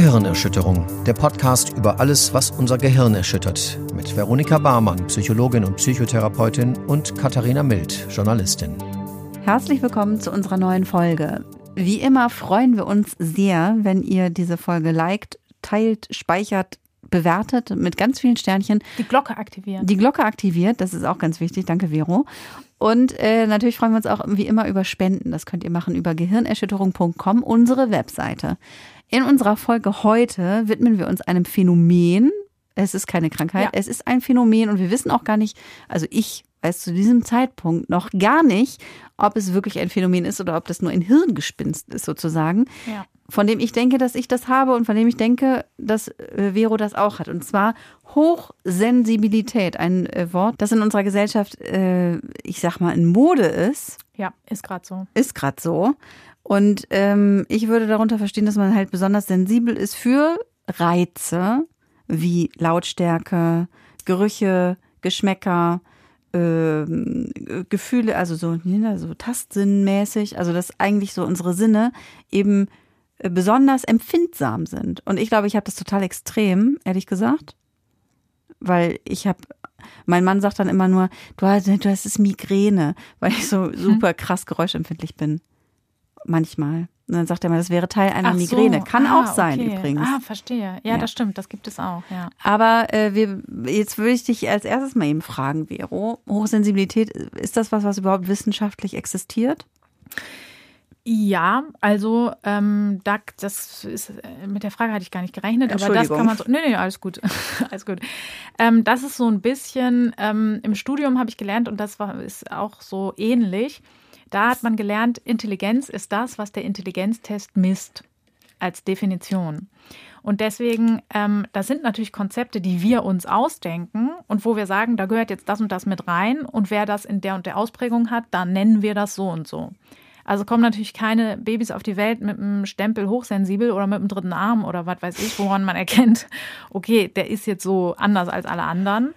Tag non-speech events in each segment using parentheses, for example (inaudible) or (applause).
Gehirnerschütterung, der Podcast über alles, was unser Gehirn erschüttert. Mit Veronika Barmann, Psychologin und Psychotherapeutin und Katharina Mild, Journalistin. Herzlich willkommen zu unserer neuen Folge. Wie immer freuen wir uns sehr, wenn ihr diese Folge liked, teilt, speichert, bewertet mit ganz vielen Sternchen. Die Glocke aktivieren. Die Glocke aktiviert, das ist auch ganz wichtig. Danke, Vero. Und äh, natürlich freuen wir uns auch wie immer über Spenden. Das könnt ihr machen über gehirnerschütterung.com, unsere Webseite. In unserer Folge heute widmen wir uns einem Phänomen. Es ist keine Krankheit, ja. es ist ein Phänomen und wir wissen auch gar nicht, also ich weiß zu diesem Zeitpunkt noch gar nicht, ob es wirklich ein Phänomen ist oder ob das nur ein Hirngespinst ist sozusagen. Ja. Von dem ich denke, dass ich das habe und von dem ich denke, dass äh, Vero das auch hat. Und zwar Hochsensibilität. Ein äh, Wort, das in unserer Gesellschaft, äh, ich sag mal, in Mode ist. Ja, ist gerade so. Ist gerade so. Und ähm, ich würde darunter verstehen, dass man halt besonders sensibel ist für Reize wie Lautstärke, Gerüche, Geschmäcker, äh, Gefühle, also so, so tastsinnmäßig, also dass eigentlich so unsere Sinne eben äh, besonders empfindsam sind. Und ich glaube, ich habe das total extrem, ehrlich gesagt. Weil ich habe, mein Mann sagt dann immer nur, du hast, du hast es Migräne, (laughs) weil ich so mhm. super krass geräuschempfindlich bin manchmal. Und dann sagt er mal, das wäre Teil einer so. Migräne. Kann ah, auch sein okay. übrigens. Ah, verstehe. Ja, ja, das stimmt, das gibt es auch, ja. Aber äh, wir, jetzt würde ich dich als erstes mal eben fragen, Vero. Hochsensibilität, ist das was, was überhaupt wissenschaftlich existiert? Ja, also ähm, da, das ist äh, mit der Frage hatte ich gar nicht gerechnet, aber das kann man so. Nee, nee, alles gut. (laughs) alles gut. Ähm, das ist so ein bisschen, ähm, im Studium habe ich gelernt und das war ist auch so ähnlich. Da hat man gelernt, Intelligenz ist das, was der Intelligenztest misst als Definition. Und deswegen, ähm, das sind natürlich Konzepte, die wir uns ausdenken und wo wir sagen, da gehört jetzt das und das mit rein und wer das in der und der Ausprägung hat, dann nennen wir das so und so. Also kommen natürlich keine Babys auf die Welt mit einem Stempel hochsensibel oder mit einem dritten Arm oder was weiß ich, woran man erkennt, (laughs) okay, der ist jetzt so anders als alle anderen.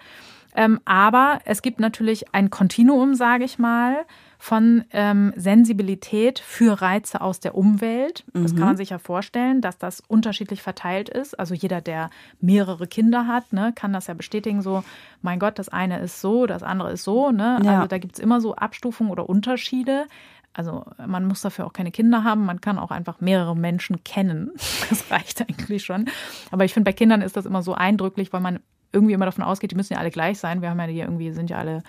Ähm, aber es gibt natürlich ein Kontinuum, sage ich mal, von ähm, Sensibilität für Reize aus der Umwelt. Das mhm. kann man sich ja vorstellen, dass das unterschiedlich verteilt ist. Also jeder, der mehrere Kinder hat, ne, kann das ja bestätigen, so, mein Gott, das eine ist so, das andere ist so. Ne? Ja. Also da gibt es immer so Abstufungen oder Unterschiede. Also man muss dafür auch keine Kinder haben, man kann auch einfach mehrere Menschen kennen. (laughs) Das reicht eigentlich schon. Aber ich finde, bei Kindern ist das immer so eindrücklich, weil man irgendwie immer davon ausgeht, die müssen ja alle gleich sein. Wir haben ja hier irgendwie, sind ja alle,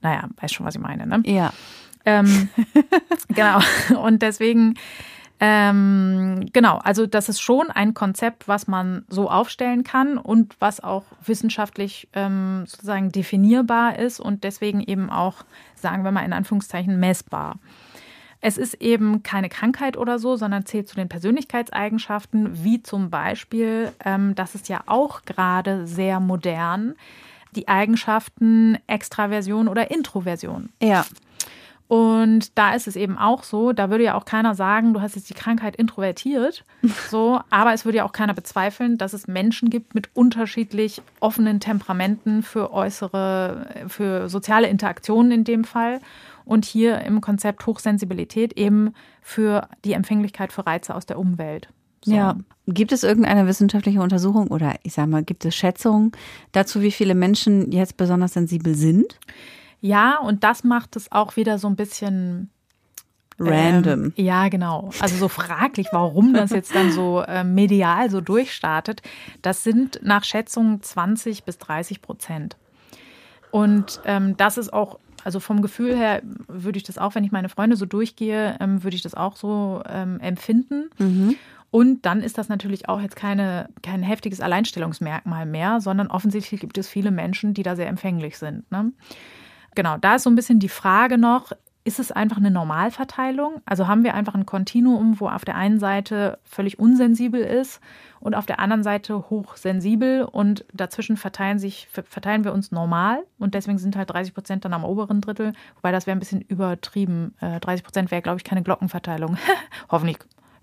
naja, weiß schon, was ich meine. Ne? Ja. Ähm, (laughs) genau. Und deswegen, ähm, genau, also das ist schon ein Konzept, was man so aufstellen kann und was auch wissenschaftlich ähm, sozusagen definierbar ist und deswegen eben auch, sagen wir mal in Anführungszeichen, messbar. Es ist eben keine Krankheit oder so, sondern zählt zu den Persönlichkeitseigenschaften, wie zum Beispiel, ähm, das ist ja auch gerade sehr modern, die Eigenschaften Extraversion oder Introversion. Ja. Und da ist es eben auch so, da würde ja auch keiner sagen, du hast jetzt die Krankheit introvertiert, (laughs) so, aber es würde ja auch keiner bezweifeln, dass es Menschen gibt mit unterschiedlich offenen Temperamenten für äußere, für soziale Interaktionen in dem Fall und hier im Konzept Hochsensibilität eben für die Empfänglichkeit für Reize aus der Umwelt. So. Ja. Gibt es irgendeine wissenschaftliche Untersuchung oder ich sage mal, gibt es Schätzungen dazu, wie viele Menschen jetzt besonders sensibel sind? Ja, und das macht es auch wieder so ein bisschen random. Ähm, ja, genau. Also so fraglich, warum das jetzt dann so (laughs) äh, medial so durchstartet. Das sind nach Schätzungen 20 bis 30 Prozent. Und ähm, das ist auch, also vom Gefühl her würde ich das auch, wenn ich meine Freunde so durchgehe, ähm, würde ich das auch so ähm, empfinden. Mhm. Und dann ist das natürlich auch jetzt keine, kein heftiges Alleinstellungsmerkmal mehr, sondern offensichtlich gibt es viele Menschen, die da sehr empfänglich sind. Ne? Genau, da ist so ein bisschen die Frage noch, ist es einfach eine Normalverteilung? Also haben wir einfach ein Kontinuum, wo auf der einen Seite völlig unsensibel ist und auf der anderen Seite hochsensibel und dazwischen verteilen sich, verteilen wir uns normal und deswegen sind halt 30 Prozent dann am oberen Drittel, wobei das wäre ein bisschen übertrieben. 30 äh, Prozent wäre, glaube ich, keine Glockenverteilung. (laughs) Hoffentlich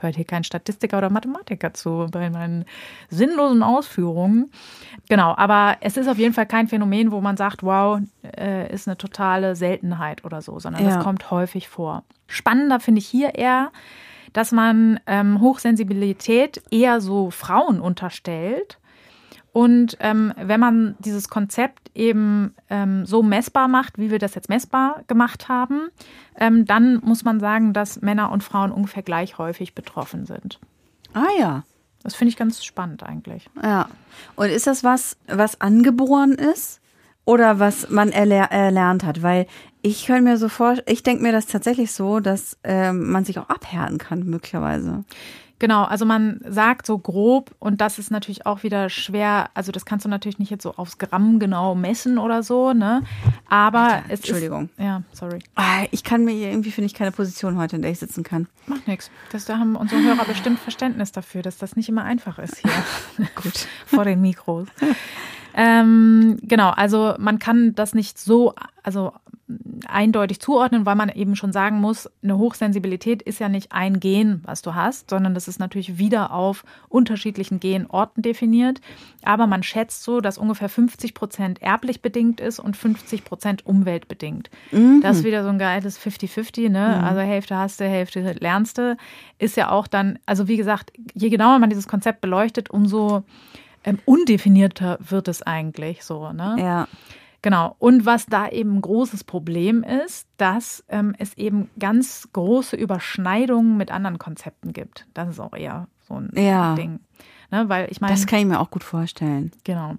hört hier kein Statistiker oder Mathematiker zu bei meinen sinnlosen Ausführungen. Genau, aber es ist auf jeden Fall kein Phänomen, wo man sagt, wow, äh, ist eine totale Seltenheit oder so, sondern ja. das kommt häufig vor. Spannender finde ich hier eher dass man ähm, Hochsensibilität eher so Frauen unterstellt. Und ähm, wenn man dieses Konzept eben ähm, so messbar macht, wie wir das jetzt messbar gemacht haben, ähm, dann muss man sagen, dass Männer und Frauen ungefähr gleich häufig betroffen sind. Ah ja. Das finde ich ganz spannend eigentlich. Ja. Und ist das was, was angeboren ist oder was man erler erlernt hat? Weil ich könnte mir so vor, ich denke mir das tatsächlich so, dass äh, man sich auch abhärten kann, möglicherweise. Genau, also man sagt so grob, und das ist natürlich auch wieder schwer, also das kannst du natürlich nicht jetzt so aufs Gramm genau messen oder so, ne? Aber es Entschuldigung. Ist, ja, sorry. Ah, ich kann mir irgendwie, finde ich, keine Position heute, in der ich sitzen kann. Macht nichts. Da haben unsere Hörer bestimmt Verständnis dafür, dass das nicht immer einfach ist hier. (laughs) Gut. Vor den Mikros. Ähm, genau, also man kann das nicht so, also eindeutig zuordnen, weil man eben schon sagen muss, eine Hochsensibilität ist ja nicht ein Gen, was du hast, sondern das ist natürlich wieder auf unterschiedlichen Genorten definiert. Aber man schätzt so, dass ungefähr 50 Prozent erblich bedingt ist und 50 Prozent umweltbedingt. Mhm. Das ist wieder so ein geiles 50-50, ne? Mhm. Also Hälfte hast du, Hälfte lernst du. Ist ja auch dann, also wie gesagt, je genauer man dieses Konzept beleuchtet, umso ähm, undefinierter wird es eigentlich so, ne? Ja. Genau. Und was da eben ein großes Problem ist, dass ähm, es eben ganz große Überschneidungen mit anderen Konzepten gibt. Das ist auch eher so ein ja. Ding. Ne? Weil ich meine. Das kann ich mir auch gut vorstellen. Genau.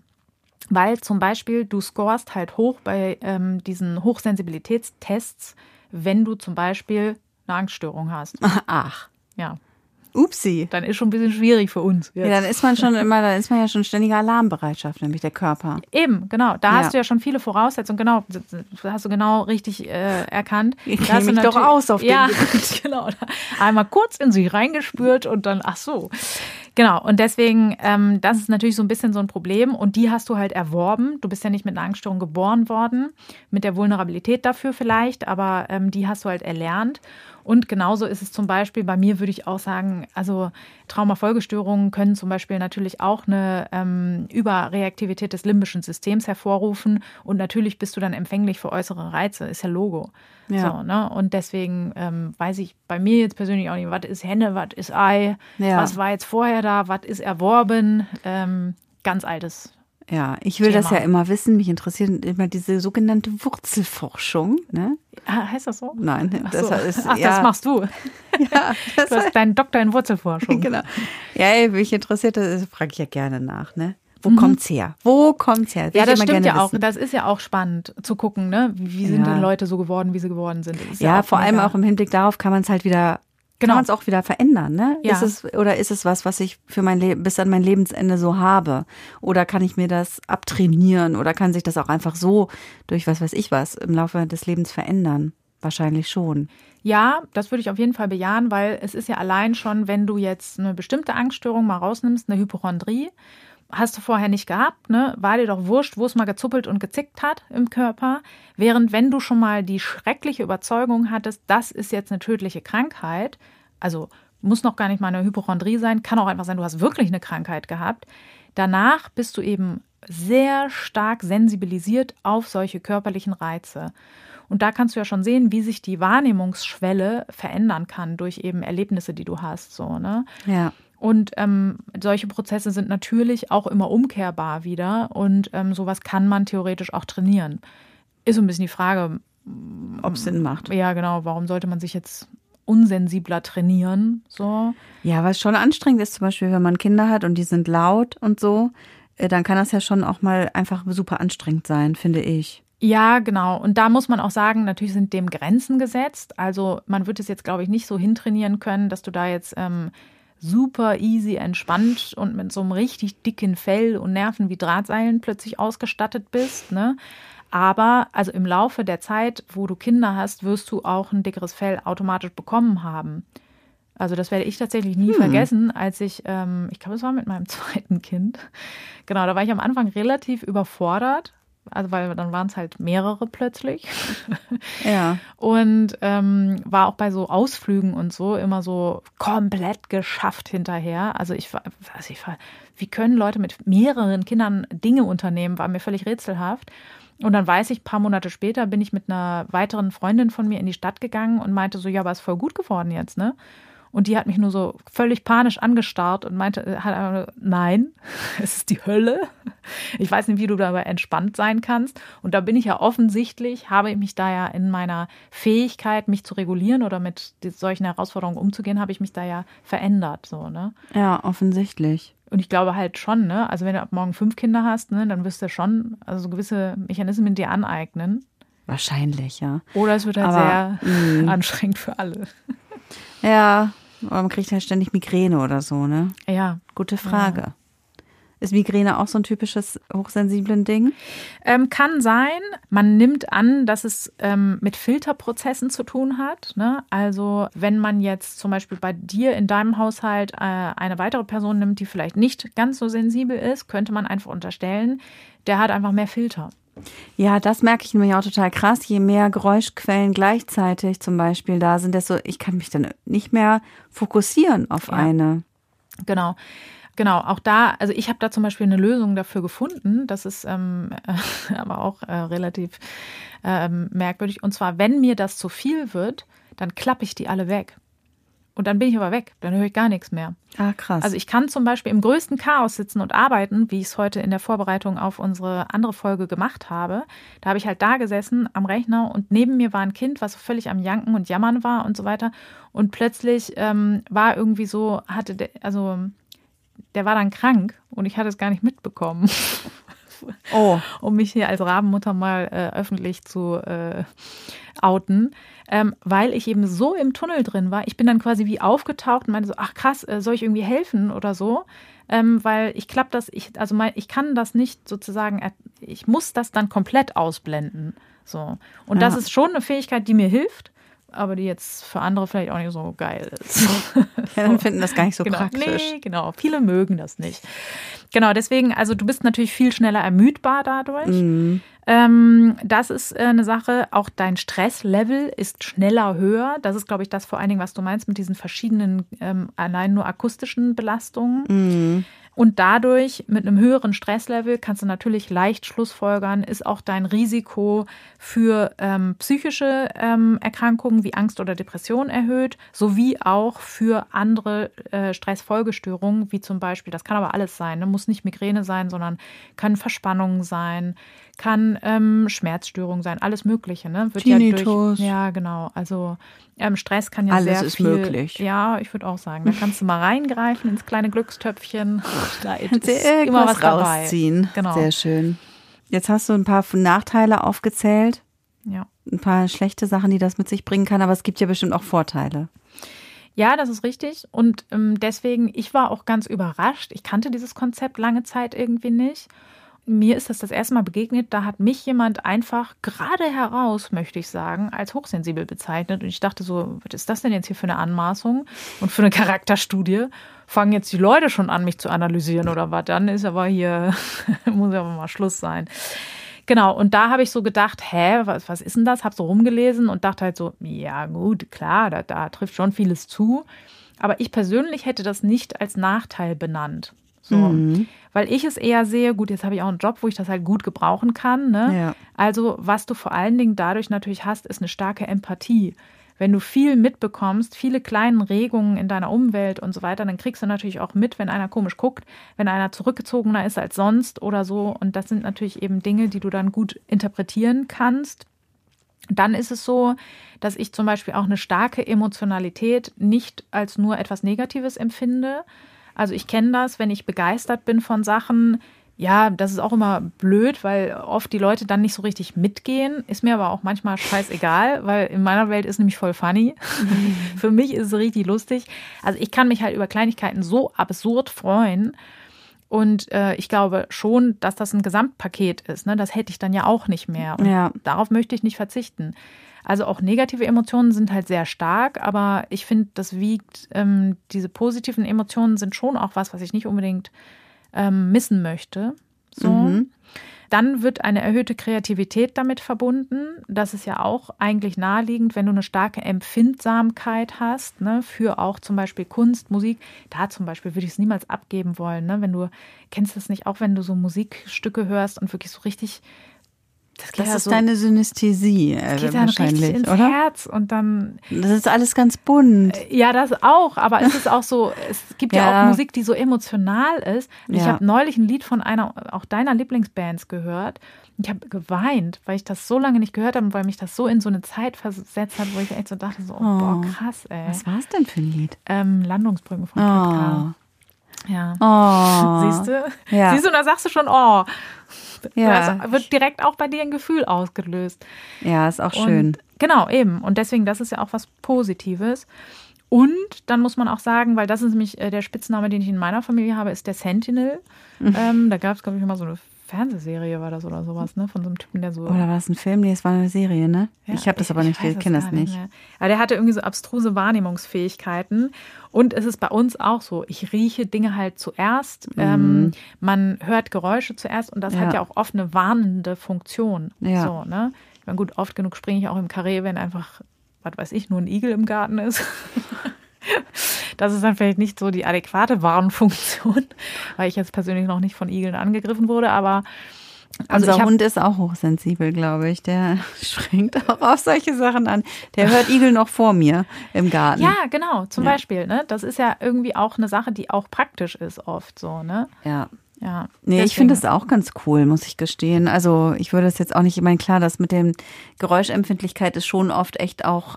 Weil zum Beispiel du scorest halt hoch bei ähm, diesen Hochsensibilitätstests, wenn du zum Beispiel eine Angststörung hast. (laughs) Ach. Ja. Upsi. Dann ist schon ein bisschen schwierig für uns. Jetzt. Ja, dann ist man schon (laughs) immer, dann ist man ja schon ständiger Alarmbereitschaft, nämlich der Körper. Eben, genau. Da ja. hast du ja schon viele Voraussetzungen. Genau, hast du genau richtig äh, erkannt. (laughs) Ich kenne mich doch aus auf ja, dem Gebiet. (laughs) genau. Einmal kurz in sich reingespürt und dann, ach so. Genau, und deswegen, ähm, das ist natürlich so ein bisschen so ein Problem und die hast du halt erworben. Du bist ja nicht mit einer Angststörung geboren worden, mit der Vulnerabilität dafür vielleicht, aber ähm, die hast du halt erlernt. Und genauso ist es zum Beispiel bei mir, würde ich auch sagen, also Traumafolgestörungen können zum Beispiel natürlich auch eine ähm, Überreaktivität des limbischen Systems hervorrufen. Und natürlich bist du dann empfänglich für äußere Reize, ist ja Logo. Ja. So, ne? Und deswegen ähm, weiß ich bei mir jetzt persönlich auch nicht, was ist Henne, was ist Ei, ja. was war jetzt vorher da, was ist erworben. Ähm, ganz altes ja, ich will Thema. das ja immer wissen. Mich interessiert immer diese sogenannte Wurzelforschung. Ne? Ah, heißt das so? Nein, Ach das so. ist. Ach, ja. das machst du. (laughs) ja, das du hast deinen Doktor in Wurzelforschung. genau. Ja, mich interessiert das, frage ich ja gerne nach. Ne? Wo mhm. kommt's her? Wo kommt's her? Will ja, das stimmt ja auch. Das ist ja auch spannend zu gucken, ne? Wie sind ja. denn Leute so geworden, wie sie geworden sind? Ja, ja vor allem auch im Hinblick darauf kann man es halt wieder Genau. Kann man es auch wieder verändern, ne? Ja. Ist es, oder ist es was, was ich für mein Leben bis an mein Lebensende so habe? Oder kann ich mir das abtrainieren? Oder kann sich das auch einfach so durch was weiß ich was im Laufe des Lebens verändern? Wahrscheinlich schon. Ja, das würde ich auf jeden Fall bejahen, weil es ist ja allein schon, wenn du jetzt eine bestimmte Angststörung mal rausnimmst, eine Hypochondrie, hast du vorher nicht gehabt, ne? War dir doch wurscht, wo es mal gezuppelt und gezickt hat im Körper. Während wenn du schon mal die schreckliche Überzeugung hattest, das ist jetzt eine tödliche Krankheit, also muss noch gar nicht mal eine Hypochondrie sein, kann auch einfach sein, du hast wirklich eine Krankheit gehabt. Danach bist du eben sehr stark sensibilisiert auf solche körperlichen Reize. Und da kannst du ja schon sehen, wie sich die Wahrnehmungsschwelle verändern kann durch eben Erlebnisse, die du hast. So, ne? Ja. Und ähm, solche Prozesse sind natürlich auch immer umkehrbar wieder und ähm, sowas kann man theoretisch auch trainieren. Ist so ein bisschen die Frage, ob es Sinn macht. Ja, genau. Warum sollte man sich jetzt unsensibler trainieren? So. Ja, was schon anstrengend ist, zum Beispiel, wenn man Kinder hat und die sind laut und so, äh, dann kann das ja schon auch mal einfach super anstrengend sein, finde ich. Ja, genau. Und da muss man auch sagen, natürlich sind dem Grenzen gesetzt. Also man wird es jetzt, glaube ich, nicht so hintrainieren können, dass du da jetzt ähm, super easy entspannt und mit so einem richtig dicken Fell und Nerven wie Drahtseilen plötzlich ausgestattet bist. Ne? Aber also im Laufe der Zeit, wo du Kinder hast, wirst du auch ein dickeres Fell automatisch bekommen haben. Also das werde ich tatsächlich nie hm. vergessen, als ich, ähm, ich glaube, es war mit meinem (laughs) zweiten Kind. Genau, da war ich am Anfang relativ überfordert, also weil dann waren es halt mehrere plötzlich. Ja. Und ähm, war auch bei so Ausflügen und so immer so komplett geschafft hinterher. Also ich war, also ich war, wie können Leute mit mehreren Kindern Dinge unternehmen, war mir völlig rätselhaft. Und dann weiß ich, ein paar Monate später bin ich mit einer weiteren Freundin von mir in die Stadt gegangen und meinte so, ja, aber ist voll gut geworden jetzt, ne? Und die hat mich nur so völlig panisch angestarrt und meinte, äh, hat nein, (laughs) es ist die Hölle. Ich weiß nicht, wie du dabei entspannt sein kannst. Und da bin ich ja offensichtlich, habe ich mich da ja in meiner Fähigkeit, mich zu regulieren oder mit solchen Herausforderungen umzugehen, habe ich mich da ja verändert, so, ne? Ja, offensichtlich. Und ich glaube halt schon, ne? Also wenn du ab morgen fünf Kinder hast, ne, dann wirst du schon also so gewisse Mechanismen dir aneignen. Wahrscheinlich, ja. Oder es wird halt Aber, sehr mh. Mm. anstrengend für alle. Ja, aber man kriegt halt ständig Migräne oder so, ne? Ja. Gute Frage. Ja. Ist Migräne auch so ein typisches hochsensiblen Ding? Ähm, kann sein. Man nimmt an, dass es ähm, mit Filterprozessen zu tun hat. Ne? Also wenn man jetzt zum Beispiel bei dir in deinem Haushalt äh, eine weitere Person nimmt, die vielleicht nicht ganz so sensibel ist, könnte man einfach unterstellen, der hat einfach mehr Filter. Ja, das merke ich nämlich auch total krass. Je mehr Geräuschquellen gleichzeitig zum Beispiel da sind, desto ich kann mich dann nicht mehr fokussieren auf ja. eine. Genau. Genau, auch da, also ich habe da zum Beispiel eine Lösung dafür gefunden. Das ist ähm, äh, (laughs) aber auch äh, relativ ähm, merkwürdig. Und zwar, wenn mir das zu viel wird, dann klappe ich die alle weg. Und dann bin ich aber weg, dann höre ich gar nichts mehr. Ah, krass. Also ich kann zum Beispiel im größten Chaos sitzen und arbeiten, wie ich es heute in der Vorbereitung auf unsere andere Folge gemacht habe. Da habe ich halt da gesessen am Rechner und neben mir war ein Kind, was völlig am Janken und Jammern war und so weiter. Und plötzlich ähm, war irgendwie so, hatte der, also der war dann krank und ich hatte es gar nicht mitbekommen. Oh. (laughs) um mich hier als Rabenmutter mal äh, öffentlich zu äh, outen ähm, weil ich eben so im Tunnel drin war. Ich bin dann quasi wie aufgetaucht und meinte so, ach krass, äh, soll ich irgendwie helfen oder so? Ähm, weil ich klappe das, ich, also mein, ich kann das nicht sozusagen, ich muss das dann komplett ausblenden. So. Und ja. das ist schon eine Fähigkeit, die mir hilft aber die jetzt für andere vielleicht auch nicht so geil ist. (laughs) ja, dann finden das gar nicht so (laughs) genau. praktisch. Nee, genau. Viele mögen das nicht. Genau, deswegen, also du bist natürlich viel schneller ermüdbar dadurch. Mhm. Ähm, das ist äh, eine Sache. Auch dein Stresslevel ist schneller höher. Das ist, glaube ich, das vor allen Dingen, was du meinst mit diesen verschiedenen ähm, allein nur akustischen Belastungen. Mhm. Und dadurch mit einem höheren Stresslevel kannst du natürlich leicht schlussfolgern, ist auch dein Risiko für ähm, psychische ähm, Erkrankungen wie Angst oder Depression erhöht, sowie auch für andere äh, Stressfolgestörungen, wie zum Beispiel, das kann aber alles sein, ne? Muss nicht Migräne sein, sondern kann Verspannungen sein, kann ähm, Schmerzstörung sein, alles Mögliche. Ne? Wird Tinnitus. Ja, durch, ja, genau. Also ähm, Stress kann ja alles sehr ist viel. möglich. Ja, ich würde auch sagen, da kannst du mal reingreifen ins kleine Glückstöpfchen. (laughs) Da ist immer was rausziehen. Dabei. Genau. Sehr schön. Jetzt hast du ein paar Nachteile aufgezählt. Ja. Ein paar schlechte Sachen, die das mit sich bringen kann, aber es gibt ja bestimmt auch Vorteile. Ja, das ist richtig. Und ähm, deswegen, ich war auch ganz überrascht. Ich kannte dieses Konzept lange Zeit irgendwie nicht mir ist das das erste Mal begegnet, da hat mich jemand einfach gerade heraus, möchte ich sagen, als hochsensibel bezeichnet. Und ich dachte so, was ist das denn jetzt hier für eine Anmaßung und für eine Charakterstudie? Fangen jetzt die Leute schon an, mich zu analysieren oder was? Dann ist aber hier, (laughs) muss aber mal Schluss sein. Genau, und da habe ich so gedacht, hä, was, was ist denn das? Hab so rumgelesen und dachte halt so, ja gut, klar, da, da trifft schon vieles zu. Aber ich persönlich hätte das nicht als Nachteil benannt. So. Mhm. Weil ich es eher sehe, gut, jetzt habe ich auch einen Job, wo ich das halt gut gebrauchen kann. Ne? Ja. Also, was du vor allen Dingen dadurch natürlich hast, ist eine starke Empathie. Wenn du viel mitbekommst, viele kleine Regungen in deiner Umwelt und so weiter, dann kriegst du natürlich auch mit, wenn einer komisch guckt, wenn einer zurückgezogener ist als sonst oder so. Und das sind natürlich eben Dinge, die du dann gut interpretieren kannst. Dann ist es so, dass ich zum Beispiel auch eine starke Emotionalität nicht als nur etwas Negatives empfinde, also ich kenne das, wenn ich begeistert bin von Sachen, ja, das ist auch immer blöd, weil oft die Leute dann nicht so richtig mitgehen. Ist mir aber auch manchmal scheißegal, weil in meiner Welt ist nämlich voll funny. (laughs) Für mich ist es richtig lustig. Also ich kann mich halt über Kleinigkeiten so absurd freuen. Und äh, ich glaube schon, dass das ein Gesamtpaket ist. Ne? Das hätte ich dann ja auch nicht mehr. Und ja. darauf möchte ich nicht verzichten. Also auch negative Emotionen sind halt sehr stark, aber ich finde, das wiegt, ähm, diese positiven Emotionen sind schon auch was, was ich nicht unbedingt ähm, missen möchte. So. Mhm. Dann wird eine erhöhte Kreativität damit verbunden. Das ist ja auch eigentlich naheliegend, wenn du eine starke Empfindsamkeit hast, ne, für auch zum Beispiel Kunst, Musik. Da zum Beispiel würde ich es niemals abgeben wollen. Ne? Wenn du, kennst das nicht auch, wenn du so Musikstücke hörst und wirklich so richtig Das, das ist so, deine Synästhesie das äh, geht dann wahrscheinlich, ins oder? Herz und dann. Das ist alles ganz bunt. Äh, ja, das auch. Aber es ist auch so. Es gibt ja, (laughs) ja auch Musik, die so emotional ist. Ja. Ich habe neulich ein Lied von einer auch deiner Lieblingsbands gehört. Ich habe geweint, weil ich das so lange nicht gehört habe und weil mich das so in so eine Zeit versetzt hat, wo ich echt so dachte, so, oh, oh boah, krass, ey. Was war es denn für ein Lied? Ähm, Landungsbrücken von oh. Ja. Oh. Siehst du? Ja. Siehst du, da sagst du schon, oh. Ja. Das wird direkt auch bei dir ein Gefühl ausgelöst. Ja, ist auch schön. Und, genau, eben. Und deswegen, das ist ja auch was Positives. Und dann muss man auch sagen, weil das ist nämlich äh, der Spitzname, den ich in meiner Familie habe, ist der Sentinel. Mhm. Ähm, da gab es, glaube ich, immer so eine Fernsehserie war das oder sowas, ne? Von so einem Typen, der so. Oder war das ein Film? Nee, es war eine Serie, ne? Ja, ich habe das aber nicht, ich kenne das nicht. Mehr. Aber der hatte irgendwie so abstruse Wahrnehmungsfähigkeiten. Und es ist bei uns auch so. Ich rieche Dinge halt zuerst. Mhm. Ähm, man hört Geräusche zuerst und das ja. hat ja auch oft eine warnende Funktion. Ja. So, ne? Ich meine, gut, oft genug springe ich auch im Karree, wenn einfach, was weiß ich, nur ein Igel im Garten ist. (laughs) Das ist dann vielleicht nicht so die adäquate Warnfunktion, weil ich jetzt persönlich noch nicht von Igeln angegriffen wurde, aber also Unser Hund ist auch hochsensibel, glaube ich. Der (laughs) springt auch auf solche Sachen an. Der hört Igel noch vor mir im Garten. Ja, genau, zum ja. Beispiel. Ne? Das ist ja irgendwie auch eine Sache, die auch praktisch ist oft so. Ne? Ja. Ja, nee, deswegen. ich finde das auch ganz cool, muss ich gestehen. Also ich würde es jetzt auch nicht, ich meine, klar, das mit dem Geräuschempfindlichkeit ist schon oft echt auch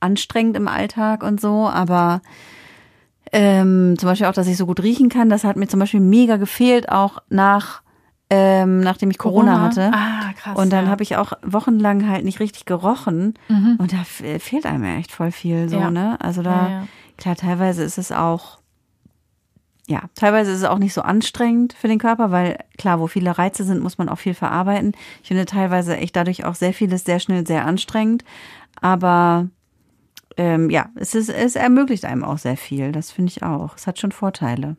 anstrengend im Alltag und so, aber ähm, zum Beispiel auch, dass ich so gut riechen kann, das hat mir zum Beispiel mega gefehlt, auch nach ähm, nachdem ich Corona, Corona, hatte. Ah, krass. Und dann ja. habe ich auch wochenlang halt nicht richtig gerochen. Mhm. Und da fehlt einem ja echt voll viel so, ja. ne? Also da, ja, klar, teilweise ist es auch, ja, teilweise ist es auch nicht so anstrengend für den Körper, weil klar, wo viele Reize sind, muss man auch viel verarbeiten. Ich finde teilweise echt dadurch auch sehr vieles sehr schnell sehr anstrengend. Aber ähm, ja, es, ist, es ermöglicht einem auch sehr viel. Das finde ich auch. Es hat schon Vorteile.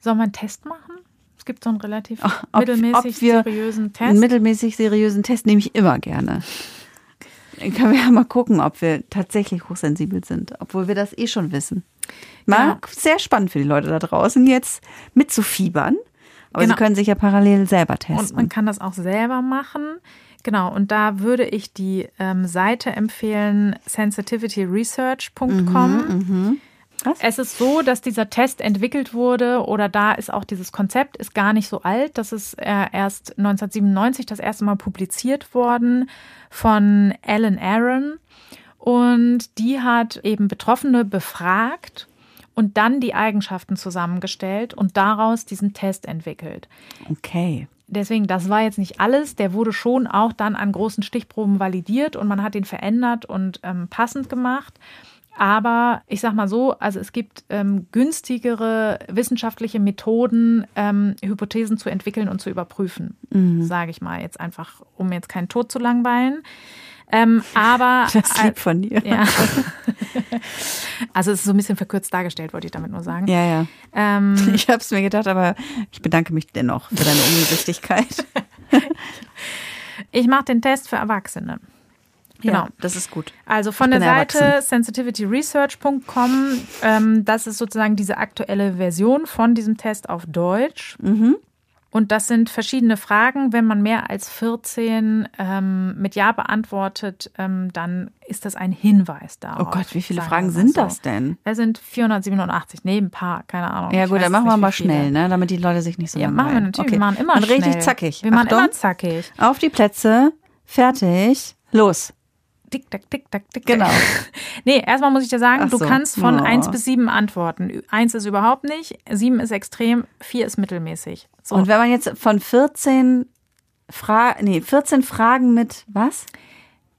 Soll man einen Test machen? Es gibt so einen relativ ob, mittelmäßig ob seriösen Test. Einen mittelmäßig seriösen Test nehme ich immer gerne. Dann können wir ja mal gucken, ob wir tatsächlich hochsensibel sind, obwohl wir das eh schon wissen. Mal ja. sehr spannend für die Leute da draußen, jetzt mitzufiebern. Aber genau. sie können sich ja parallel selber testen. Und man kann das auch selber machen. Genau, und da würde ich die ähm, Seite empfehlen, sensitivityresearch.com. Mhm, mhm. Es ist so, dass dieser Test entwickelt wurde oder da ist auch dieses Konzept ist gar nicht so alt. Das ist äh, erst 1997 das erste Mal publiziert worden von Ellen Aaron und die hat eben Betroffene befragt und dann die Eigenschaften zusammengestellt und daraus diesen Test entwickelt. Okay deswegen, das war jetzt nicht alles. Der wurde schon auch dann an großen Stichproben validiert und man hat ihn verändert und ähm, passend gemacht. Aber ich sag mal so, also es gibt ähm, günstigere wissenschaftliche Methoden, ähm, Hypothesen zu entwickeln und zu überprüfen, mhm. sage ich mal jetzt einfach, um jetzt keinen Tod zu langweilen. Ähm, aber (laughs) das lieb von dir. Ja. (laughs) Also es ist so ein bisschen verkürzt dargestellt, wollte ich damit nur sagen. Ja, ja. Ähm, (laughs) ich habe es mir gedacht, aber ich bedanke mich dennoch für deine Umsichtigkeit. ich mache den Test für Erwachsene. Genau. Ja, das ist gut. Also von der Seite sensitivityresearch.com, ähm, das ist sozusagen diese aktuelle Version von diesem Test auf Deutsch. Mhm. Und das sind verschiedene Fragen. Wenn man mehr als 14 ähm, mit Ja beantwortet, ähm, dann ist das ein Hinweis darauf. Oh Gott, wie viele Fragen sind so. das denn? Es sind 487. Nee, ein paar, keine Ahnung. Ja gut, dann machen wir mal schnell, ne? damit die Leute sich nicht so Ja, machen wir natürlich. Okay. Wir machen immer dann schnell. richtig zackig. Wir machen immer zackig. Auf die Plätze, fertig, los. Tick, tack, tick, tack, tick. Genau. (laughs) nee, erstmal muss ich dir sagen, so. du kannst von oh. 1 bis 7 antworten. 1 ist überhaupt nicht, 7 ist extrem, 4 ist mittelmäßig. So. Und wenn man jetzt von 14 Fra nee, 14 Fragen mit was?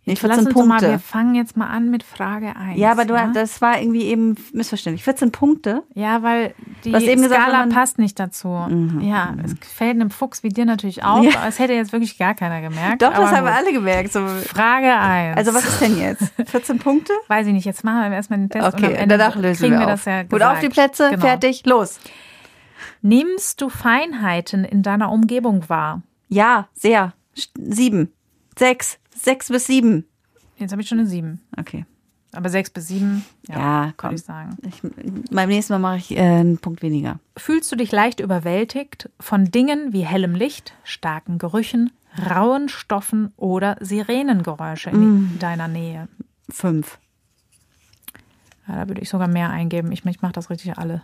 Nee, 14 Punkte. Mal, wir fangen jetzt mal an mit Frage 1. Ja, aber du, ja? das war irgendwie eben missverständlich. 14 Punkte? Ja, weil die eben Skala gesagt, passt nicht dazu. Mhm. Ja, es fällt einem Fuchs wie dir natürlich auf, ja. aber es hätte jetzt wirklich gar keiner gemerkt. Doch, das haben wir alle gemerkt. So. Frage 1. Also was ist denn jetzt? (laughs) 14 Punkte? Weiß ich nicht. Jetzt machen wir erstmal den Test okay, und am Ende danach lösen kriegen wir, wir das ja gesagt. Gut, auf die Plätze, genau. fertig, los. Nimmst du Feinheiten in deiner Umgebung wahr? Ja, sehr. Sieben. Sechs. Sechs bis sieben. Jetzt habe ich schon eine sieben. Okay. Aber sechs bis sieben, ja, ja komm. ich sagen. Ich, beim nächsten Mal mache ich äh, einen Punkt weniger. Fühlst du dich leicht überwältigt von Dingen wie hellem Licht, starken Gerüchen, rauen Stoffen oder Sirenengeräusche in mm. deiner Nähe? Fünf. Ja, da würde ich sogar mehr eingeben. Ich, ich mache das richtig alle.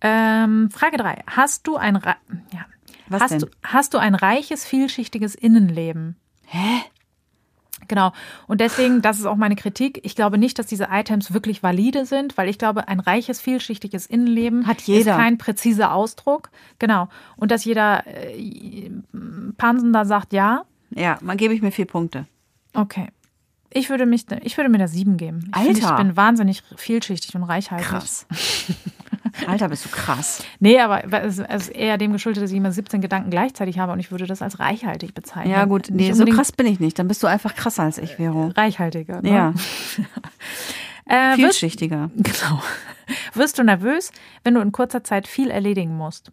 Ähm, Frage 3. Hast du ein ja. Was hast denn? Du, hast du ein reiches, vielschichtiges Innenleben? Hä? Genau. Und deswegen, das ist auch meine Kritik. Ich glaube nicht, dass diese Items wirklich valide sind, weil ich glaube, ein reiches, vielschichtiges Innenleben hat jeder. ist kein präziser Ausdruck. Genau. Und dass jeder äh, Pansen da sagt ja. Ja, dann gebe ich mir vier Punkte. Okay. Ich würde, mich, ich würde mir da sieben geben. Ich Alter. Find, ich bin wahnsinnig vielschichtig und reichhaltig. Krass. (laughs) Alter, bist du krass. Nee, aber es ist eher dem geschuldet, dass ich immer 17 Gedanken gleichzeitig habe und ich würde das als reichhaltig bezeichnen. Ja, gut, nee, so krass bin ich nicht. Dann bist du einfach krasser als ich, Vero. Reichhaltiger. Ne? Ja. (laughs) äh, Vielschichtiger. Wirst, genau. Wirst du nervös, wenn du in kurzer Zeit viel erledigen musst?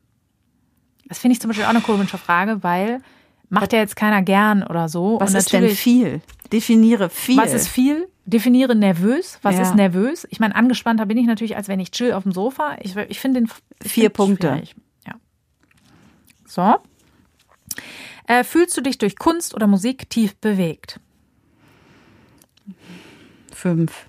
Das finde ich zum Beispiel auch eine komische Frage, weil macht ja jetzt keiner gern oder so. Was ist denn viel? Definiere viel. Was ist viel? Definiere nervös. Was ja. ist nervös? Ich meine, angespannter bin ich natürlich, als wenn ich chill auf dem Sofa. Ich, ich finde den. Vier Punkte. Schwierig. Ja. So. Äh, fühlst du dich durch Kunst oder Musik tief bewegt? Fünf.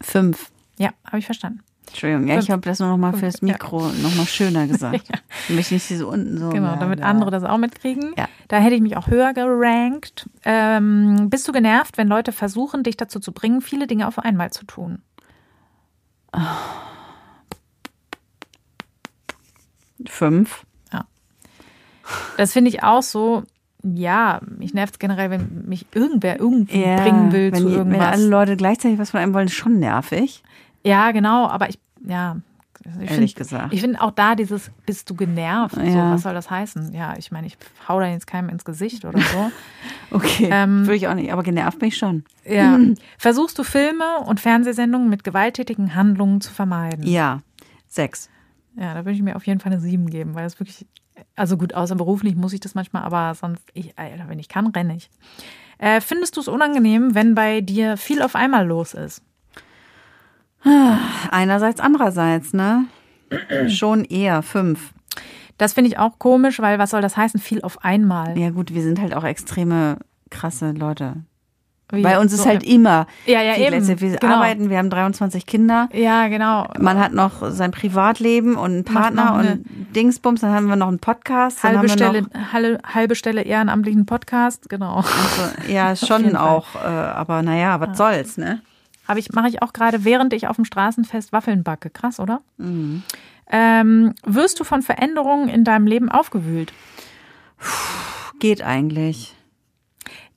Fünf. Ja, habe ich verstanden. Entschuldigung, ja, ich habe das nur noch mal fürs Mikro ja. noch mal schöner (laughs) gesagt. ja. Damit nicht so unten so. Genau, damit ja. andere das auch mitkriegen. Ja. Da hätte ich mich auch höher gerankt. Ähm, bist du genervt, wenn Leute versuchen, dich dazu zu bringen, viele Dinge auf einmal zu tun? Fünf. Ja. Das finde ich auch so. Ja, mich nervt es generell, wenn mich irgendwer irgendwie bringen will zu irgendwas. Wenn alle Leute gleichzeitig was von einem wollen, ist schon nervig. Ja, genau, aber ich, ja. Ich Ehrlich find, gesagt. Ich finde auch da dieses, bist du genervt? Ja. So, was soll das heißen? Ja, ich meine, ich hau da jetzt keinem ins Gesicht oder so. (laughs) okay. Ähm, Würde ich auch nicht, aber genervt bin ich schon. Ja. (clears throat) Versuchst du Filme und Fernsehsendungen mit gewalttätigen Handlungen zu vermeiden? Ja. Sechs. Ja, da würde ich mir auf jeden Fall eine sieben geben, weil das wirklich, also gut, außer beruflich muss ich das manchmal, aber sonst, ich, Alter, wenn ich kann, renne ich. Äh, findest du es unangenehm, wenn bei dir viel auf einmal los ist? Einerseits, andererseits, ne? (clears throat) Schon eher fünf. Das finde ich auch komisch, weil was soll das heißen? Viel auf einmal. Ja, gut, wir sind halt auch extreme, krasse Leute. Wie? Bei uns so ist halt immer. Ja, ja, eben. Letzte. Wir genau. arbeiten, wir haben 23 Kinder. Ja, genau. Man hat noch sein Privatleben und einen Partner und Dingsbums. Dann haben wir noch einen Podcast. Halbe, Stelle, halbe, halbe Stelle ehrenamtlichen Podcast, genau. Also, ja, (laughs) schon auch. Äh, aber naja, was ja. soll's, ne? Habe ich, mache ich auch gerade, während ich auf dem Straßenfest Waffeln backe. Krass, oder? Mhm. Ähm, wirst du von Veränderungen in deinem Leben aufgewühlt? Puh, geht eigentlich.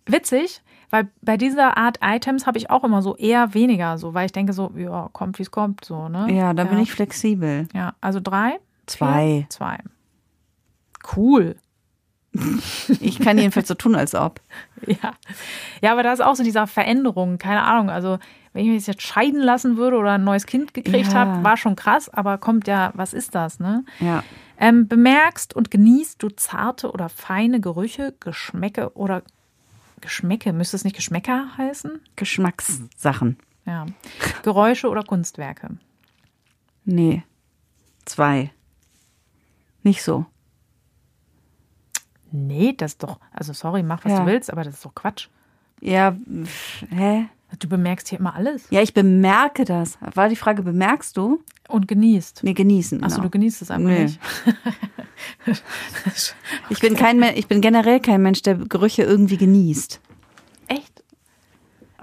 Witzig, weil bei dieser Art Items habe ich auch immer so eher weniger, so, weil ich denke so, ja, kommt wie es kommt, so, ne? Ja, da ja. bin ich flexibel. Ja, also drei? Zwei. Vier, zwei. Cool. Ich kann jedenfalls so tun, als ob. (laughs) Ja. Ja, aber da ist auch so diese Veränderung, keine Ahnung. Also, wenn ich mich jetzt scheiden lassen würde oder ein neues Kind gekriegt Ja. habe, war schon krass, aber kommt ja, was ist das, ne? Ja. Ähm, bemerkst und genießt du zarte oder feine Gerüche, Geschmäcke oder Geschmäcke, müsste es nicht Geschmäcker heißen? Geschmackssachen. Ja. Geräusche oder Kunstwerke? Nee. Zwei. Nicht so. Nee, das ist doch, also sorry, mach was Ja. du willst, aber das ist doch Quatsch. Ja, hä? Du bemerkst hier immer alles Ja, ich bemerke das. War die Frage, bemerkst du? und genießt. Nee, genießen. Achso, genau. du genießt es einfach Nee. nicht. (laughs) Ich bin kein ich bin generell kein Mensch, der Gerüche irgendwie genießt. Echt?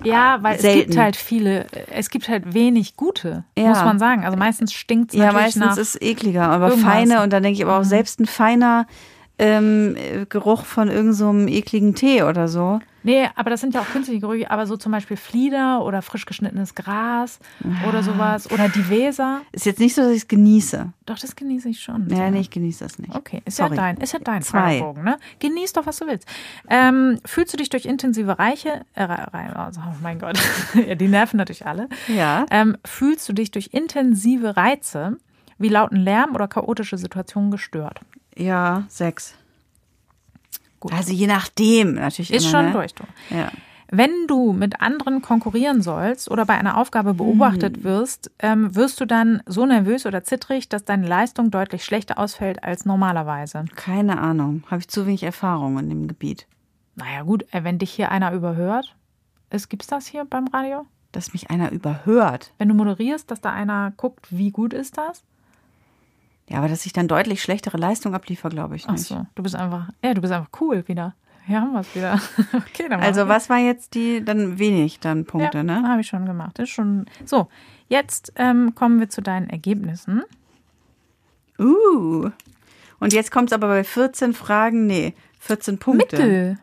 Ja, weil es Selten. gibt halt viele, es gibt halt wenig gute, Ja. muss man sagen. Also meistens stinkt es Ja, meistens ist es ekliger, aber feine und dann denke ich aber auch Mhm. selbst ein feiner ähm, äh, Geruch von irgendeinem so einem ekligen Tee oder so. Nee, aber das sind ja auch künstliche Gerüche, aber so zum Beispiel Flieder oder frisch geschnittenes Gras oder sowas oder die Weser. Ist jetzt nicht so, dass ich es genieße. Doch, das genieße ich schon. Ja, nee, ich genieße das nicht. Okay, ist Sorry. ja dein, ist ja dein Zwei. Fragebogen, ne? Genieß doch, was du willst. Ähm, fühlst du dich durch intensive Reiche, äh, also, oh mein Gott, (laughs) die nerven natürlich alle. Ja. Ähm, fühlst du dich durch intensive Reize wie lauten Lärm oder chaotische Situationen gestört? Ja, sechs. Gut. Also je nachdem, natürlich. Ist immer, schon ne? durch, du. Ja. Wenn du mit anderen konkurrieren sollst oder bei einer Aufgabe beobachtet hm. wirst, ähm, wirst du dann so nervös oder zittrig, dass deine Leistung deutlich schlechter ausfällt als normalerweise. Keine Ahnung. Habe ich zu wenig Erfahrung in dem Gebiet. Naja, gut, äh, wenn dich hier einer überhört, gibt es das hier beim Radio? Dass mich einer überhört. Wenn du moderierst, dass da einer guckt, wie gut ist das? Ja, aber dass ich dann deutlich schlechtere Leistung abliefere, glaube ich nicht. Ach so, du bist einfach, ja, du bist einfach cool wieder. Ja, haben wir es wieder. (laughs) okay, dann also was war jetzt die, dann wenig dann Punkte, ja, ne? habe ich schon gemacht. Ist schon so. Jetzt ähm, kommen wir zu deinen Ergebnissen. Uh. Und jetzt kommt es aber bei 14 Fragen, nee, 14 Punkte. Mittel.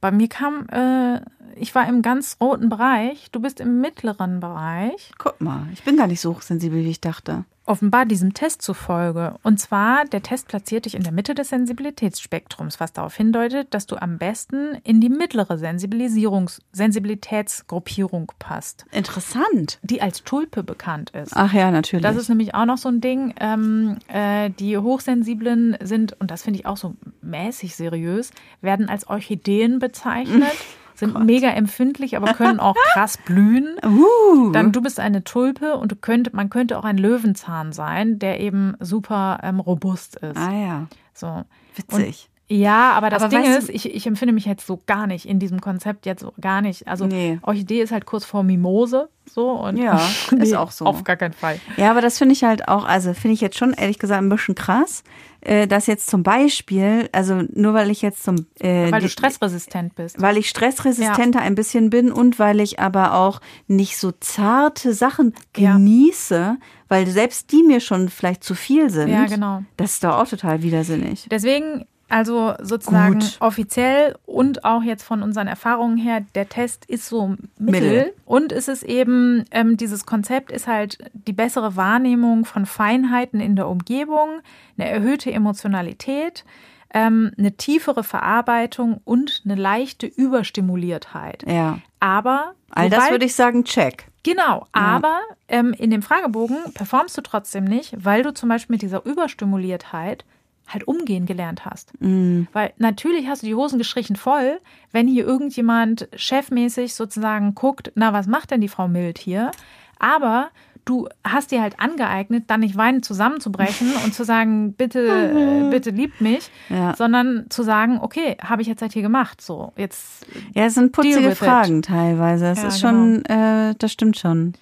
Bei mir kam, äh, ich war im ganz roten Bereich, du bist im mittleren Bereich. Guck mal, ich bin gar nicht so hochsensibel, wie ich dachte offenbar diesem Test zufolge. Und zwar, der Test platziert dich in der Mitte des Sensibilitätsspektrums, was darauf hindeutet, dass du am besten in die mittlere Sensibilisierungs Sensibilitätsgruppierung passt. Interessant. Die als Tulpe bekannt ist. Ach ja, natürlich. Das ist nämlich auch noch so ein Ding. Ähm, äh, die Hochsensiblen sind, und das finde ich auch so mäßig seriös, werden als Orchideen bezeichnet. (laughs) sind Gott. mega empfindlich, aber können auch (laughs) krass blühen. Uh. Dann du bist eine Tulpe und du könnt, man könnte auch ein Löwenzahn sein, der eben super ähm, robust ist. Ah ja. So. Witzig. Und ja, aber das aber Ding ist, ich, ich empfinde mich jetzt so gar nicht in diesem Konzept jetzt so gar nicht. Also nee. Orchidee ist halt kurz vor Mimose so und ja, (laughs) nee, ist auch so. Auf gar keinen Fall. Ja, aber das finde ich halt auch, also finde ich jetzt schon ehrlich gesagt ein bisschen krass, äh, dass jetzt zum Beispiel, also nur weil ich jetzt zum äh, weil du stressresistent bist, weil ich stressresistenter ja. ein bisschen bin und weil ich aber auch nicht so zarte Sachen genieße, ja. weil selbst die mir schon vielleicht zu viel sind. Ja, genau. Das ist doch auch total widersinnig. Deswegen also sozusagen Gut. offiziell und auch jetzt von unseren Erfahrungen her, der Test ist so mittel. mittel. Und es ist eben, ähm, dieses Konzept ist halt die bessere Wahrnehmung von Feinheiten in der Umgebung, eine erhöhte Emotionalität, ähm, eine tiefere Verarbeitung und eine leichte Überstimuliertheit. Ja. Aber all das würde ich sagen, check. Genau, aber ähm, in dem Fragebogen performst du trotzdem nicht, weil du zum Beispiel mit dieser Überstimuliertheit halt umgehen gelernt hast. Mm. Weil natürlich hast du die Hosen gestrichen voll, wenn hier irgendjemand chefmäßig sozusagen guckt, na, was macht denn die Frau Mild hier? Aber du hast dir halt angeeignet, dann nicht weinend zusammenzubrechen (laughs) und zu sagen, bitte, äh, bitte liebt mich, ja. sondern zu sagen, okay, habe ich jetzt halt hier gemacht, so jetzt. Ja, es sind putzige Fragen it. teilweise. Es ja, ist schon, genau. äh, das stimmt schon.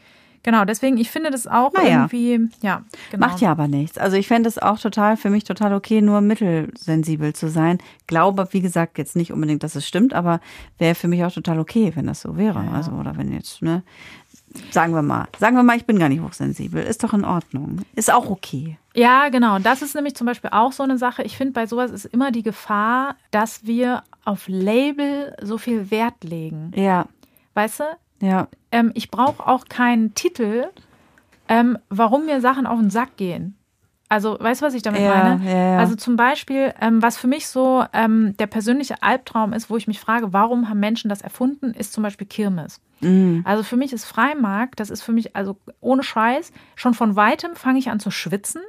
Genau, deswegen, ich finde das auch naja. irgendwie, ja. Genau. Macht ja aber nichts. Also ich fände es auch total, für mich total okay, nur mittelsensibel zu sein. Glaube, wie gesagt, jetzt nicht unbedingt, dass es stimmt, aber wäre für mich auch total okay, wenn das so wäre. Ja. Also, oder wenn jetzt, ne, sagen wir mal, sagen wir mal, ich bin gar nicht hochsensibel. Ist doch in Ordnung. Ist auch okay. Ja, genau. Das ist nämlich zum Beispiel auch so eine Sache. Ich finde, bei sowas ist immer die Gefahr, dass wir auf Label so viel Wert legen. Ja. Weißt du? Ja. Ähm, ich brauche auch keinen Titel, ähm, warum mir Sachen auf den Sack gehen. Also, weißt du, was ich damit ja, meine? Ja, ja. Also zum Beispiel, ähm, was für mich so ähm, der persönliche Albtraum ist, wo ich mich frage, warum haben Menschen das erfunden, ist zum Beispiel Kirmes. Mhm. Also für mich ist Freimarkt, das ist für mich, also ohne Scheiß, schon von weitem fange ich an zu schwitzen.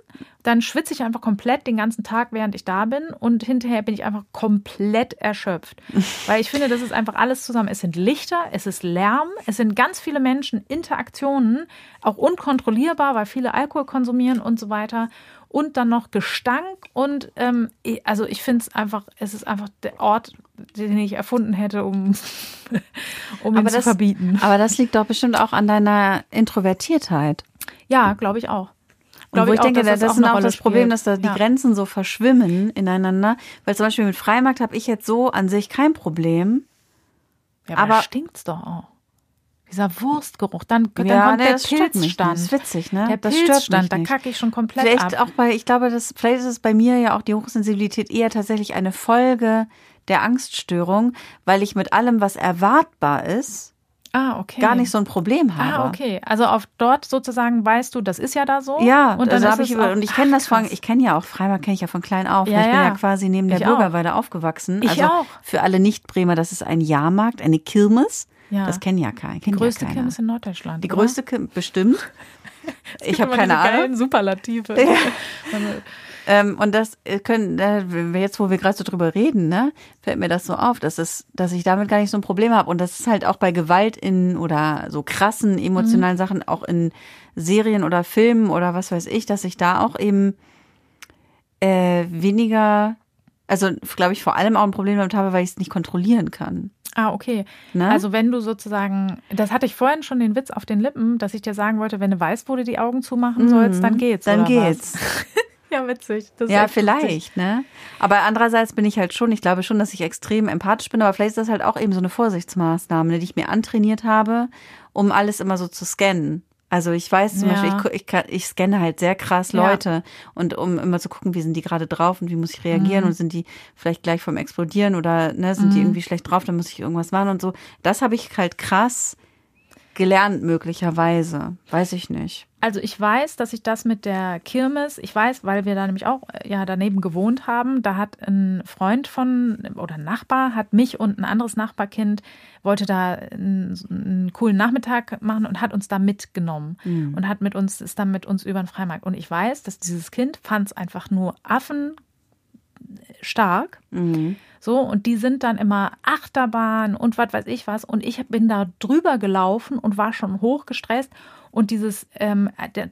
Dann schwitze ich einfach komplett den ganzen Tag, während ich da bin. Und hinterher bin ich einfach komplett erschöpft. (laughs) Weil ich finde, das ist einfach alles zusammen. Es sind Lichter, es ist Lärm, es sind ganz viele Menschen, Interaktionen, auch unkontrollierbar, weil viele Alkohol konsumieren und so weiter und dann noch Gestank und ähm, also ich finde es einfach, es ist einfach der Ort, den ich erfunden hätte, um, (laughs) um ihn aber zu das, verbieten. Aber das liegt doch bestimmt auch an deiner Introvertiertheit. Ja, glaube ich auch. Und wo ich auch, denke, das, das ist auch das Problem, dass da die ja. Grenzen so verschwimmen ineinander. Weil zum Beispiel mit Freimarkt habe ich jetzt so an sich kein Problem. Ja, aber, aber stinkt's doch auch. Dieser Wurstgeruch, dann, dann ja, kommt nee, der Pilzstand. Das ist witzig, ne? Der das Pilzstand, da kacke ich schon komplett vielleicht ab. auch bei, ich glaube, das, vielleicht ist es bei mir ja auch die Hochsensibilität eher tatsächlich eine Folge der Angststörung, weil ich mit allem, was erwartbar ist, Ah, okay. gar nicht so ein Problem ah, habe. Ah, okay. Also auf dort sozusagen weißt du, das ist ja da so. Ja, und dann also habe ich über, und ich kenne das von, ich kenne ja auch Freiburg kenne ich ja von klein auf. Ja, ich bin ja. ja quasi neben der ich Bürgerweide auch. aufgewachsen. Ich also auch. für alle Nicht-Bremer, das ist ein Jahrmarkt, eine Kirmes. Ja. Das kennen ja keiner. Die größte ja Kirmes in Norddeutschland. Die oder? größte Kirmes, bestimmt. (laughs) ich habe keine Ahnung. Superlative. Ja. (laughs) ähm, und das äh, können, jetzt wo wir gerade so drüber reden, ne, fällt mir das so auf, dass es, dass ich damit gar nicht so ein Problem habe. Und das ist halt auch bei Gewalt in oder so krassen emotionalen mhm. Sachen, auch in Serien oder Filmen oder was weiß ich, dass ich da auch eben äh, weniger, also glaube ich vor allem auch ein Problem damit habe, weil ich es nicht kontrollieren kann. Ah, okay. Ne? Also wenn du sozusagen, das hatte ich vorhin schon den Witz auf den Lippen, dass ich dir sagen wollte, wenn du weißt, wo du die Augen zumachen mhm. sollst, dann geht's. Dann geht's. (laughs) ja, witzig. ja, vielleicht, witzig. ne? Aber andererseits bin ich halt schon, ich glaube schon, dass ich extrem empathisch bin, aber vielleicht ist das halt auch eben so eine Vorsichtsmaßnahme, die ich mir antrainiert habe, um alles immer so zu scannen. Also ich weiß zum ja. Beispiel, ich, ich, ich scanne halt sehr krass Leute ja. und um immer zu gucken, wie sind die gerade drauf und wie muss ich reagieren mhm. und sind die vielleicht gleich vom Explodieren oder ne, sind mhm. die irgendwie schlecht drauf, dann muss ich irgendwas machen und so. Das habe ich halt krass gelernt möglicherweise. Weiß ich nicht. Also ich weiß, dass ich das mit der Kirmes, ich weiß, weil wir da nämlich auch äh, ja daneben gewohnt haben, da hat ein Freund von oder ein Nachbar hat mich und ein anderes Nachbarkind wollte da einen, einen coolen Nachmittag machen und hat uns da mitgenommen mhm. und hat mit uns ist dann mit uns über den Freimarkt und ich weiß, dass dieses Kind fand es einfach nur Affen stark. Mhm. So, und die sind dann immer Achterbahn und was weiß ich was. Und ich bin da drüber gelaufen und war schon hochgestresst. Und dieses, ähm,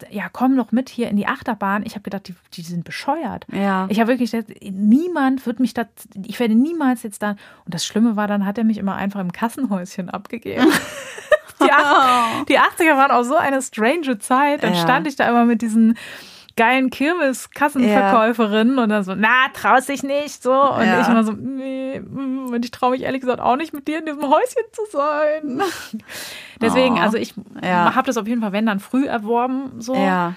ja, komm doch mit hier in die Achterbahn. Ich habe gedacht, die, die sind bescheuert. Ja. Ich habe wirklich gedacht, niemand wird mich da, ich werde niemals jetzt da. Und das Schlimme war, dann hat er mich immer einfach im Kassenhäuschen abgegeben. (laughs) die, die 80er waren auch so eine strange Zeit. Dann ja. stand ich da immer mit diesen geilen Kirmes-Kassenverkäuferin ja. und dann so, na, traust dich nicht, so. Und ja. ich immer so, nee, mm, und ich traue mich ehrlich gesagt auch nicht, mit dir in diesem Häuschen zu sein. (laughs) Deswegen, oh. also ich ja. habe das auf jeden Fall, wenn dann früh erworben, so. Ja.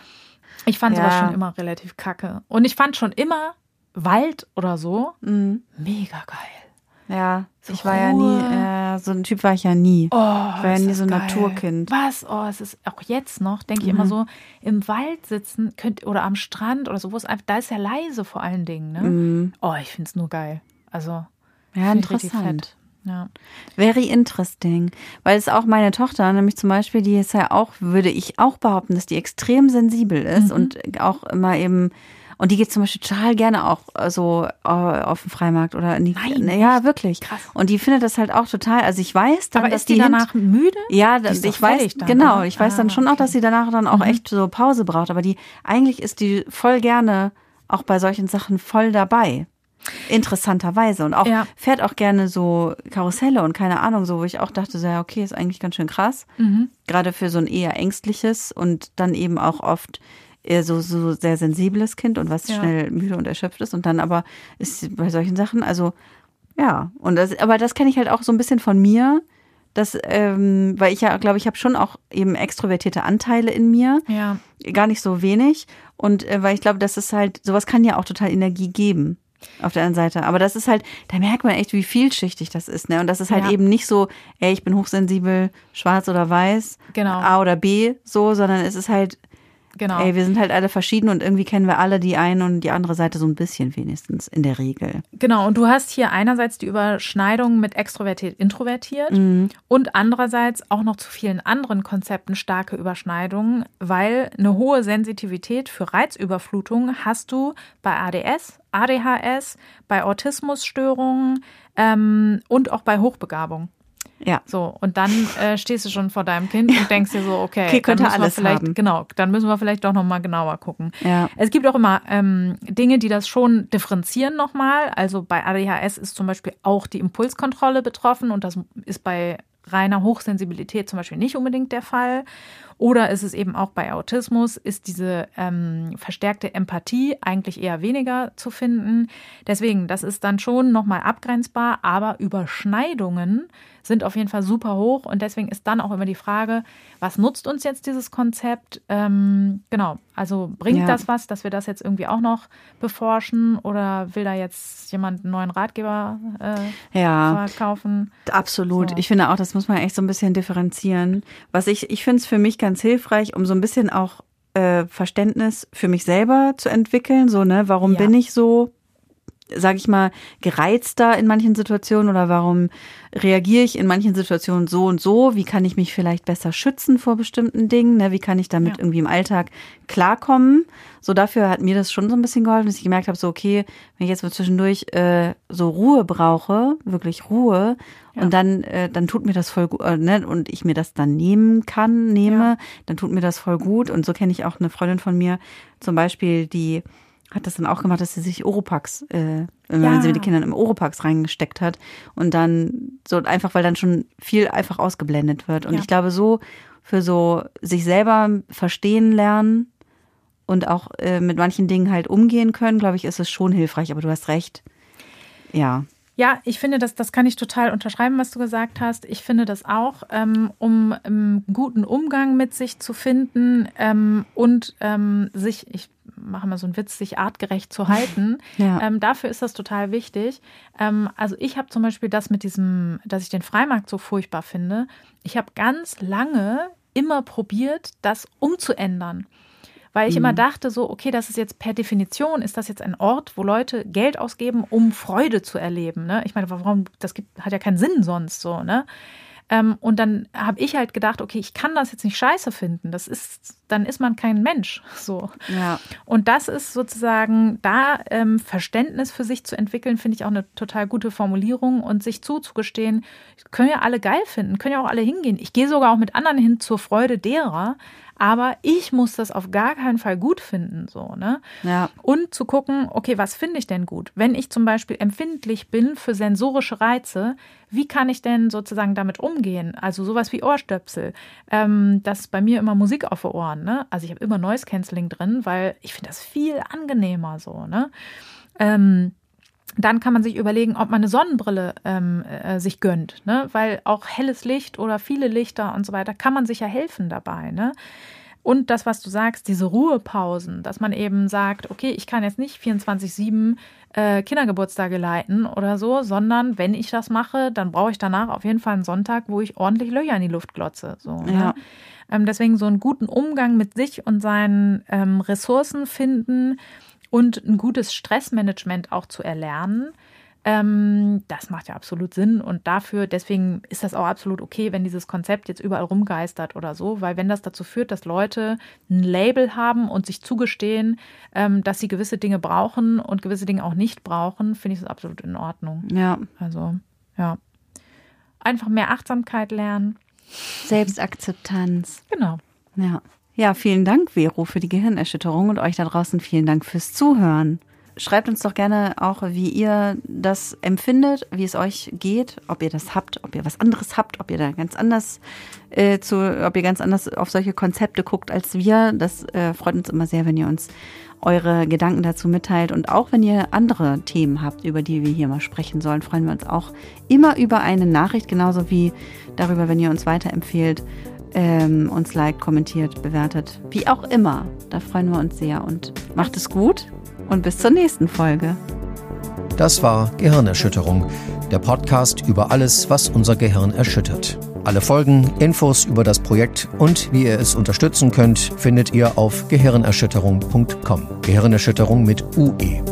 Ich fand sowas schon immer relativ kacke. Und ich fand schon immer Wald oder so mhm. mega geil. Ja, so ich war ja nie, äh, so ein Typ war ich ja nie. Oh, ich war ja nie so ein geil. Naturkind. Was? Oh, es ist auch jetzt noch, denke mhm. ich immer mhm. so, im Wald sitzen könnt, oder am Strand oder so, wo es einfach, da ist ja leise vor allen Dingen. Ne? Mhm. Oh, ich finde es nur geil. Also, ja, interessant. Ja. Very interesting. Weil es auch meine Tochter, nämlich zum Beispiel, die ist ja auch, würde ich auch behaupten, dass die extrem sensibel ist mhm. und auch immer eben und die geht zum Beispiel total gerne auch äh, so äh, auf dem Freimarkt oder in die. Nein, ja, wirklich. Krass. Und die findet das halt auch total. Also ich weiß dann, Aber dass ist die, die danach müde? Ja, ich weiß dann, genau. Oder? Ich weiß dann ah, schon okay. auch, dass sie danach dann auch mhm. echt so Pause braucht. Aber die eigentlich ist die voll gerne auch bei solchen Sachen voll dabei. Interessanterweise. Und auch ja. fährt auch gerne so Karusselle und keine Ahnung, so, wo ich auch dachte, so, ja, okay, ist eigentlich ganz schön krass. Mhm. Gerade für so ein eher ängstliches und dann eben auch oft eher so, so sehr sensibles Kind und was ja. schnell müde und erschöpft ist. Und dann aber ist bei solchen Sachen, also ja, und das, aber das kenne ich halt auch so ein bisschen von mir. Das, ähm, weil ich ja, glaube ich, habe schon auch eben extrovertierte Anteile in mir. Ja. Gar nicht so wenig. Und äh, weil ich glaube, das ist halt, sowas kann ja auch total Energie geben auf der anderen Seite. Aber das ist halt, da merkt man echt, wie vielschichtig das ist. Ne? Und das ist halt ja. eben nicht so, ey, ich bin hochsensibel, schwarz oder weiß, genau. A oder B, so, sondern es ist halt Genau. Ey, wir sind halt alle verschieden und irgendwie kennen wir alle die eine und die andere Seite so ein bisschen wenigstens in der Regel. Genau, und du hast hier einerseits die Überschneidung mit extrovertiert, introvertiert mhm. und andererseits auch noch zu vielen anderen Konzepten starke Überschneidungen, weil eine hohe Sensitivität für Reizüberflutung hast du bei ADS, ADHS, bei Autismusstörungen ähm, und auch bei Hochbegabung. Ja. So, und dann äh, stehst du schon vor deinem Kind und denkst dir so, okay, okay könnte dann alles vielleicht, haben. genau, dann müssen wir vielleicht doch nochmal genauer gucken. Ja. Es gibt auch immer ähm, Dinge, die das schon differenzieren nochmal. Also bei ADHS ist zum Beispiel auch die Impulskontrolle betroffen und das ist bei reiner Hochsensibilität zum Beispiel nicht unbedingt der Fall. Oder ist es eben auch bei Autismus, ist diese ähm, verstärkte Empathie eigentlich eher weniger zu finden. Deswegen, das ist dann schon nochmal abgrenzbar, aber Überschneidungen sind auf jeden Fall super hoch und deswegen ist dann auch immer die Frage, was nutzt uns jetzt dieses Konzept? Ähm, genau, also bringt ja. das was, dass wir das jetzt irgendwie auch noch beforschen oder will da jetzt jemand einen neuen Ratgeber äh, ja, verkaufen? Absolut. So. Ich finde auch, das muss man echt so ein bisschen differenzieren. Was ich, ich finde es für mich ganz hilfreich, um so ein bisschen auch äh, Verständnis für mich selber zu entwickeln. So, ne, warum ja. bin ich so? Sage ich mal, gereizter in manchen Situationen oder warum reagiere ich in manchen Situationen so und so? Wie kann ich mich vielleicht besser schützen vor bestimmten Dingen? Ne? Wie kann ich damit ja. irgendwie im Alltag klarkommen? So dafür hat mir das schon so ein bisschen geholfen, dass ich gemerkt habe, so okay, wenn ich jetzt mal zwischendurch äh, so Ruhe brauche, wirklich Ruhe, ja. und dann äh, dann tut mir das voll gut, äh, ne? und ich mir das dann nehmen kann, nehme, ja. dann tut mir das voll gut. Und so kenne ich auch eine Freundin von mir, zum Beispiel, die hat das dann auch gemacht, dass sie sich Oropax, äh, wenn ja. sie mit den Kindern im Oropax reingesteckt hat und dann so einfach, weil dann schon viel einfach ausgeblendet wird. Und ja. ich glaube, so für so sich selber verstehen lernen und auch äh, mit manchen Dingen halt umgehen können, glaube ich, ist es schon hilfreich. Aber du hast recht. Ja. Ja, ich finde, das, das kann ich total unterschreiben, was du gesagt hast. Ich finde das auch, ähm, um einen guten Umgang mit sich zu finden ähm, und ähm, sich, ich mache mal so einen Witz, sich artgerecht zu halten. (laughs) Ja. Ähm, dafür ist das total wichtig. Ähm, also ich habe zum Beispiel das mit diesem, dass ich den Freimarkt so furchtbar finde. Ich habe ganz lange immer probiert, das umzuändern weil ich mhm. immer dachte so, okay, das ist jetzt per Definition, ist das jetzt ein Ort, wo Leute Geld ausgeben, um Freude zu erleben. Ne? Ich meine, warum, das gibt, hat ja keinen Sinn sonst so, ne? Ähm, und dann habe ich halt gedacht, okay, ich kann das jetzt nicht scheiße finden. Das ist, dann ist man kein Mensch. (laughs) So. Ja. Und das ist sozusagen da ähm, Verständnis für sich zu entwickeln, finde ich auch eine total gute Formulierung und sich zuzugestehen, können ja alle geil finden, können ja auch alle hingehen. Ich gehe sogar auch mit anderen hin zur Freude derer. Aber ich muss das auf gar keinen Fall gut finden, so, ne? Ja. Und zu gucken, okay, was finde ich denn gut? Wenn ich zum Beispiel empfindlich bin für sensorische Reize, wie kann ich denn sozusagen damit umgehen? Also sowas wie Ohrstöpsel. Ähm, das ist bei mir immer Musik auf den Ohren, ne? Also ich habe immer Noise Cancelling drin, weil ich finde das viel angenehmer so, ne? Ähm, dann kann man sich überlegen, ob man eine Sonnenbrille ähm, äh, sich gönnt, ne? weil auch helles Licht oder viele Lichter und so weiter kann man sich ja helfen dabei. Ne? Und das, was du sagst, diese Ruhepausen, dass man eben sagt, okay, ich kann jetzt nicht 24-7 äh, Kindergeburtstage leiten oder so, sondern wenn ich das mache, dann brauche ich danach auf jeden Fall einen Sonntag, wo ich ordentlich Löcher in die Luft glotze. So, ne? ja. ähm, deswegen so einen guten Umgang mit sich und seinen ähm, Ressourcen finden und ein gutes Stressmanagement auch zu erlernen. Ähm, das macht ja absolut Sinn und dafür, deswegen ist das auch absolut okay, wenn dieses Konzept jetzt überall rumgeistert oder so, weil wenn das dazu führt, dass Leute ein Label haben und sich zugestehen, ähm, dass sie gewisse Dinge brauchen und gewisse Dinge auch nicht brauchen, finde ich das absolut in Ordnung. Ja. Also, ja. Einfach mehr Achtsamkeit lernen. Selbstakzeptanz. Genau. Ja. Ja, vielen Dank, Vero, für die Gehirnerschütterung und euch da draußen vielen Dank fürs Zuhören. Schreibt uns doch gerne auch, wie ihr das empfindet, wie es euch geht, ob ihr das habt, ob ihr was anderes habt, ob ihr da ganz anders äh, zu, ob ihr ganz anders auf solche Konzepte guckt als wir. Das äh, freut uns immer sehr, wenn ihr uns eure Gedanken dazu mitteilt. Und auch wenn ihr andere Themen habt, über die wir hier mal sprechen sollen, freuen wir uns auch immer über eine Nachricht, genauso wie darüber, wenn ihr uns weiterempfehlt ähm, uns liked, kommentiert, bewertet. Wie auch immer. Da freuen wir uns sehr und macht es gut und bis zur nächsten Folge. Das war Gehirnerschütterung, der Podcast über alles, was unser Gehirn erschüttert. Alle Folgen, Infos über das Projekt und wie ihr es unterstützen könnt, findet ihr auf gehirnerschütterung.com. Gehirnerschütterung mit UE.